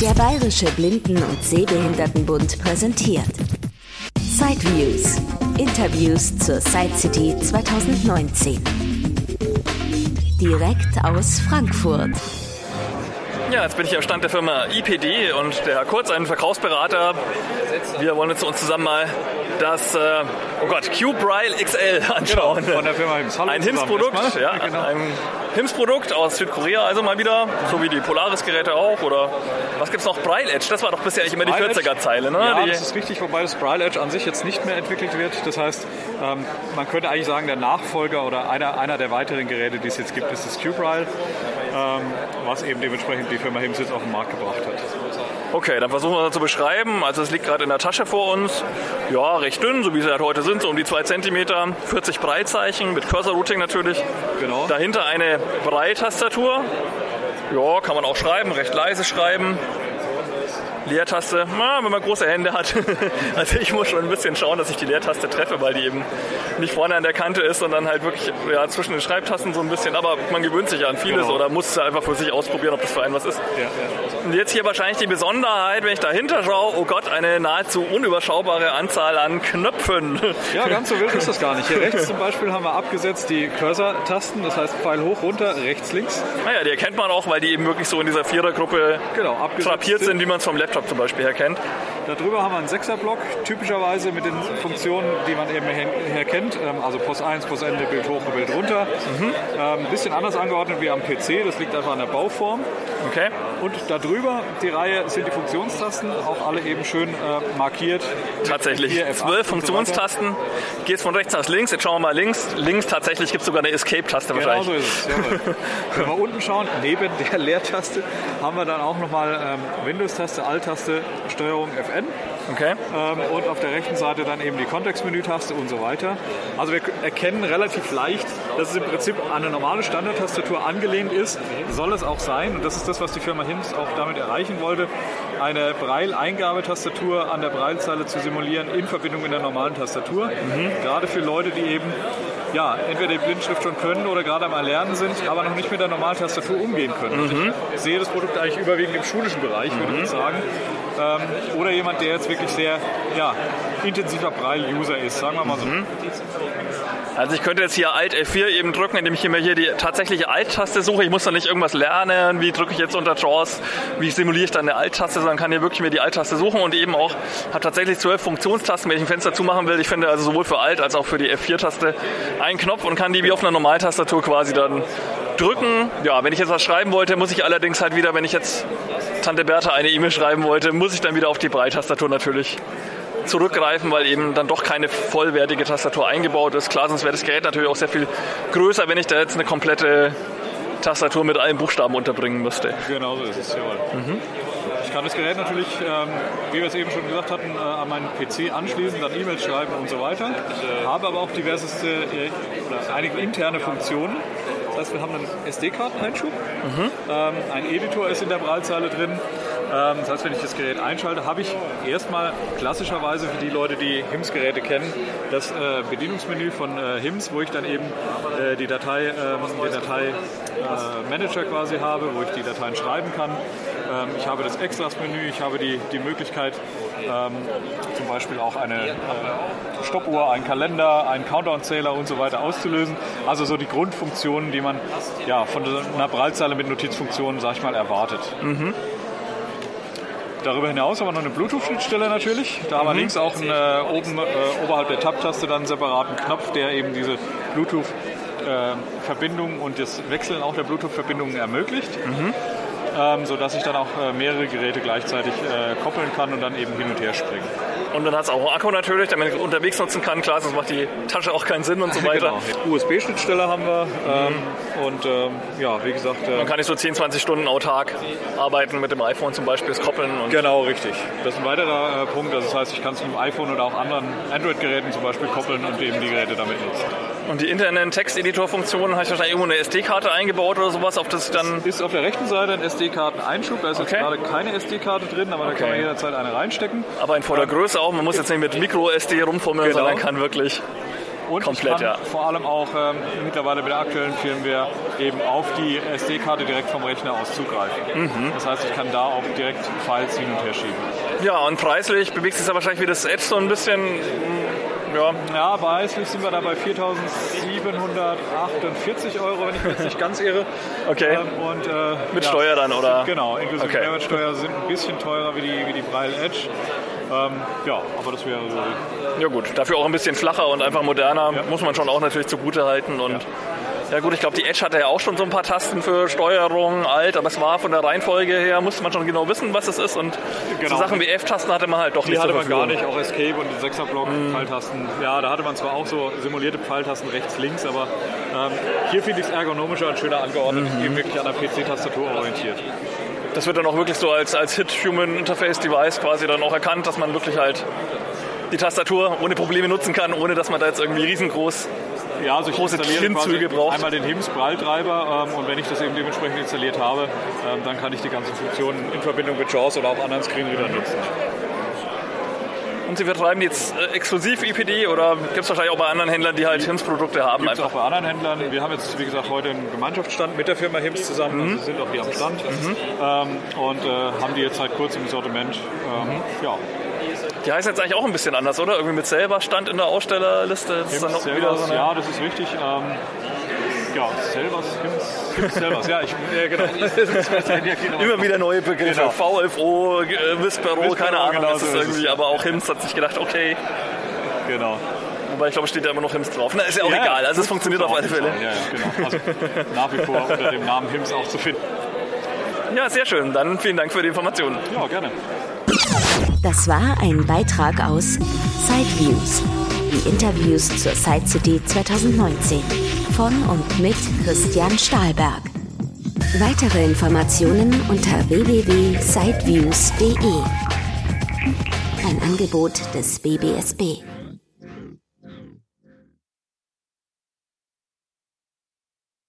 Der Bayerische Blinden- und Sehbehindertenbund präsentiert Sideviews. Interviews zur Side City 2019. Direkt aus Frankfurt. Ja, jetzt bin ich am Stand der Firma IPD und der Herr Kurz, ein Verkaufsberater. Wir wollen jetzt uns zusammen mal das, äh, oh Gott, Q-Braille XL anschauen. Genau, von der Firma Hims. Hallo ein HIMS-Produkt, erstmal. ja, Genau. ein HIMS-Produkt aus Südkorea, also mal wieder, so wie die Polaris-Geräte auch. Oder was gibt's noch? Braille Edge, das war doch bisher eigentlich immer die Braille Edge? 40er-Zeile, ne? Ja, die, das ist richtig, wobei das Braille Edge an sich jetzt nicht mehr entwickelt wird. Das heißt, ähm, man könnte eigentlich sagen, der Nachfolger oder einer, einer der weiteren Geräte, die es jetzt gibt, ist das Q-Braille, ähm, was eben dementsprechend die Firma Hims jetzt auf den Markt gebracht hat. Okay, dann versuchen wir das zu beschreiben. Also es liegt gerade in der Tasche vor uns. Ja, recht dünn, so wie sie halt heute sind, so um die 2 cm, 40 Breitzeichen mit Cursor-Routing natürlich. Genau. Dahinter eine Breitastatur. Ja, kann man auch schreiben, recht leise schreiben. Leertaste, na, wenn man große Hände hat. Also ich muss schon ein bisschen schauen, dass ich die Leertaste treffe, weil die eben nicht vorne an der Kante ist, sondern halt wirklich ja, zwischen den Schreibtasten so ein bisschen. Aber man gewöhnt sich ja an vieles Genau. oder muss es einfach für sich ausprobieren, ob das für einen was ist. Ja, ja. Und jetzt hier wahrscheinlich die Besonderheit, wenn ich dahinter schaue, oh Gott, eine nahezu unüberschaubare Anzahl an Knöpfen. Ja, ganz so wild ist das gar nicht. Hier rechts zum Beispiel haben wir abgesetzt die Cursor-Tasten, das heißt Pfeil hoch, runter, rechts, links. Naja, die erkennt man auch, weil die eben wirklich so in dieser Vierergruppe Genau, abgesetzt drapiert sind, wie man es vom Laptop zum Beispiel her kennt. Darüber haben wir einen Sechserblock, typischerweise mit den Funktionen, die man eben her her kennt. Ähm, Also POS 1, POS Ende, Bild hoch, Bild runter. Mhm. Ähm, Ein bisschen anders angeordnet wie am PC, das liegt einfach an der Bauform. Okay? Und darüber, die Reihe, sind die Funktionstasten, auch alle eben schön äh, markiert. Tatsächlich. Hier F8 und Zwölf so Funktionstasten. Geht von rechts nach links. Jetzt schauen wir mal links. Links tatsächlich gibt es sogar eine Escape-Taste Genau wahrscheinlich. so ist es. Wenn wir unten schauen, neben der Leertaste haben wir dann auch nochmal ähm, Windows-Taste, Alt-Taste, Steuerung FN. Okay. Ähm, und auf der rechten Seite dann eben die Kontextmenü-Taste und so weiter. Also wir erkennen relativ leicht, dass es im Prinzip an eine normale Standardtastatur angelehnt ist. Soll es auch sein. Und das ist das, was die Firma Hims auch damit erreichen wollte, eine Braille-Eingabetastatur an der Braillezeile zu simulieren in Verbindung mit der normalen Tastatur. Gerade für Leute, die eben ja, entweder die Blindschrift schon können oder gerade am Erlernen sind, aber noch nicht mit der normalen Tastatur umgehen können. Und Ich sehe das Produkt eigentlich überwiegend im schulischen Bereich, würde ich sagen. Ähm, oder jemand, der jetzt wirklich sehr ja, intensiver Braille-User ist, sagen wir mal so. Also ich könnte jetzt hier Alt F4 eben drücken, indem ich mir hier die tatsächliche Alt-Taste suche. Ich muss da nicht irgendwas lernen, wie drücke ich jetzt unter JAWS, wie simuliere ich dann eine Alt-Taste, sondern kann hier wirklich mir die Alt-Taste suchen und eben auch habe tatsächlich zwölf Funktionstasten, wenn ich ein Fenster zumachen will. Ich finde also sowohl für Alt als auch für die F4-Taste einen Knopf und kann die wie auf einer Normaltastatur quasi dann drücken. Ja, wenn ich jetzt was schreiben wollte, muss ich allerdings halt wieder, wenn ich jetzt Tante Bertha eine E-Mail schreiben wollte, muss ich dann wieder auf die Breitastatur natürlich zurückgreifen, weil eben dann doch keine vollwertige Tastatur eingebaut ist. Klar, sonst wäre das Gerät natürlich auch sehr viel größer, wenn ich da jetzt eine komplette Tastatur mit allen Buchstaben unterbringen müsste. Genau so ist es, jawohl. Ich kann das Gerät natürlich, ähm, wie wir es eben schon gesagt hatten, äh, an meinen PC anschließen, dann E-Mails schreiben und so weiter. Habe aber auch diverseste äh, einige interne Funktionen. Das heißt, wir haben einen SD-Karteneinschub. Ähm, ein Editor ist in der Braillezeile drin. Ähm, das heißt, wenn ich das Gerät einschalte, habe ich erstmal klassischerweise für die Leute, die HIMS-Geräte kennen, das äh, Bedienungsmenü von äh, HIMS, wo ich dann eben äh, die Datei, ähm, den Datei-Manager quasi habe, wo ich die Dateien schreiben kann. Ähm, ich habe das Extras-Menü, ich habe die, die Möglichkeit, ähm, zum Beispiel auch eine äh, Stoppuhr, einen Kalender, einen Countdown-Zähler und so weiter auszulösen. Also so die Grundfunktionen, die man ja, von einer Braillezeile mit Notizfunktionen, sag ich mal, erwartet. Darüber hinaus haben wir noch eine Bluetooth-Schnittstelle natürlich. Da haben wir links auch einen, äh, oben, äh, oberhalb der Tab-Taste dann einen separaten Knopf, der eben diese Bluetooth-Verbindung und das Wechseln auch der Bluetooth-Verbindungen ermöglicht. Ähm, sodass ich dann auch äh, mehrere Geräte gleichzeitig äh, koppeln kann und dann eben hin und her springen. Und dann hat es auch einen Akku natürlich, damit ich es unterwegs nutzen kann. Klar, sonst macht die Tasche auch keinen Sinn und so weiter. Genau. USB-Schnittstelle haben wir ähm, und ähm, ja, wie gesagt, äh, Dann kann ich so 10, 20 Stunden autark arbeiten mit dem iPhone zum Beispiel, das koppeln und Genau, richtig. Das ist ein weiterer äh, Punkt. Also das heißt, ich kann es mit dem iPhone oder auch anderen Android-Geräten zum Beispiel koppeln und eben die Geräte damit nutzen. Und die internen Texteditor-Funktionen habe ich wahrscheinlich irgendwo eine SD-Karte eingebaut oder sowas, auf das dann. Ist auf der rechten Seite ein SD-Karten-Einschub. Da ist Okay. jetzt gerade keine SD-Karte drin, aber da kann man jederzeit eine reinstecken. Aber in voller Größe auch. Man muss jetzt nicht mit Micro-SD rumfummeln, Genau. sondern kann wirklich. Und Komplett, ja. vor allem auch ähm, mittlerweile mit der aktuellen Firmware eben auf die SD-Karte direkt vom Rechner aus zugreifen. Mhm. Das heißt, ich kann da auch direkt Files hin und her schieben. Ja, und preislich bewegt sich ja wahrscheinlich wie das Edge so ein bisschen. Ja, Ja, preislich sind wir da bei 4.748 Euro, wenn ich mich jetzt nicht ganz irre. Okay. Ähm, und, äh, Mit Steuer dann, oder? Genau, inklusive Okay. Mehrwertsteuer sind ein bisschen teurer wie die, wie die Braille Edge. Ähm, ja, aber das wäre so. ja gut. Dafür auch ein bisschen flacher und einfach moderner. Ja. Muss man schon auch natürlich zugute halten. Und ja, gut, ich glaube, die Edge hatte ja auch schon so ein paar Tasten für Steuerung, alt, aber es war von der Reihenfolge her, musste man schon genau wissen, was es ist. Und so Genau. Sachen wie F-Tasten hatte man halt doch Die nicht hatte zur man gar nicht, auch Escape und den Sechserblock, Mhm. Pfeiltasten. Ja, da hatte man zwar auch so simulierte Pfeiltasten rechts, links, aber ähm, hier finde ich es ergonomischer und schöner angeordnet, Mhm. eben wirklich an der PC-Tastatur orientiert. Das wird dann auch wirklich so als, als Hit-Human-Interface-Device quasi dann auch erkannt, dass man wirklich halt die Tastatur ohne Probleme nutzen kann, ohne dass man da jetzt irgendwie riesengroß Ja, also ich Große installiere Klimmzüge braucht. einmal den HIMS Braille-Treiber ähm, und wenn ich das eben dementsprechend installiert habe, ähm, dann kann ich die ganzen Funktionen in Verbindung mit JAWS oder auch anderen Screenreadern nutzen. Und Sie vertreiben jetzt äh, exklusiv IPD oder gibt es wahrscheinlich auch bei anderen Händlern, die halt HIMS-Produkte haben? Gibt es auch bei anderen Händlern. Wir haben jetzt, wie gesagt, heute einen Gemeinschaftsstand mit der Firma HIMS zusammen. Mhm. Also sind auch hier am Stand ähm, und äh, haben die jetzt seit kurzem im Sortiment. Ähm, Mhm. Ja, Die heißen jetzt eigentlich auch ein bisschen anders, oder? Irgendwie mit selber Stand in der Ausstellerliste. Das ist dann auch wieder so eine- ja, das ist richtig. Ähm, ja, Selvers, HIMS, Selvers. Ja, ich, ja, genau. Immer wieder neue Begriffe. Genau. VFO, äh, Whispero, Whispero, keine Ahnung. genau das so ist ist irgendwie, es. aber auch HIMS hat sich gedacht, okay. genau. Wobei ich glaube, steht da immer noch HIMS drauf. Na, ist ja auch Ja, egal. Also es funktioniert ist auf alle Fälle. Ja, ja, genau. Also nach wie vor unter dem Namen HIMS auch zu finden. Ja, sehr schön. Dann vielen Dank für die Informationen. Ja, gerne. Das war ein Beitrag aus Sideviews, die Interviews zur Side City 2019 von und mit Christian Stahlberg. Weitere Informationen unter www.sideviews.de. Ein Angebot des BBSB.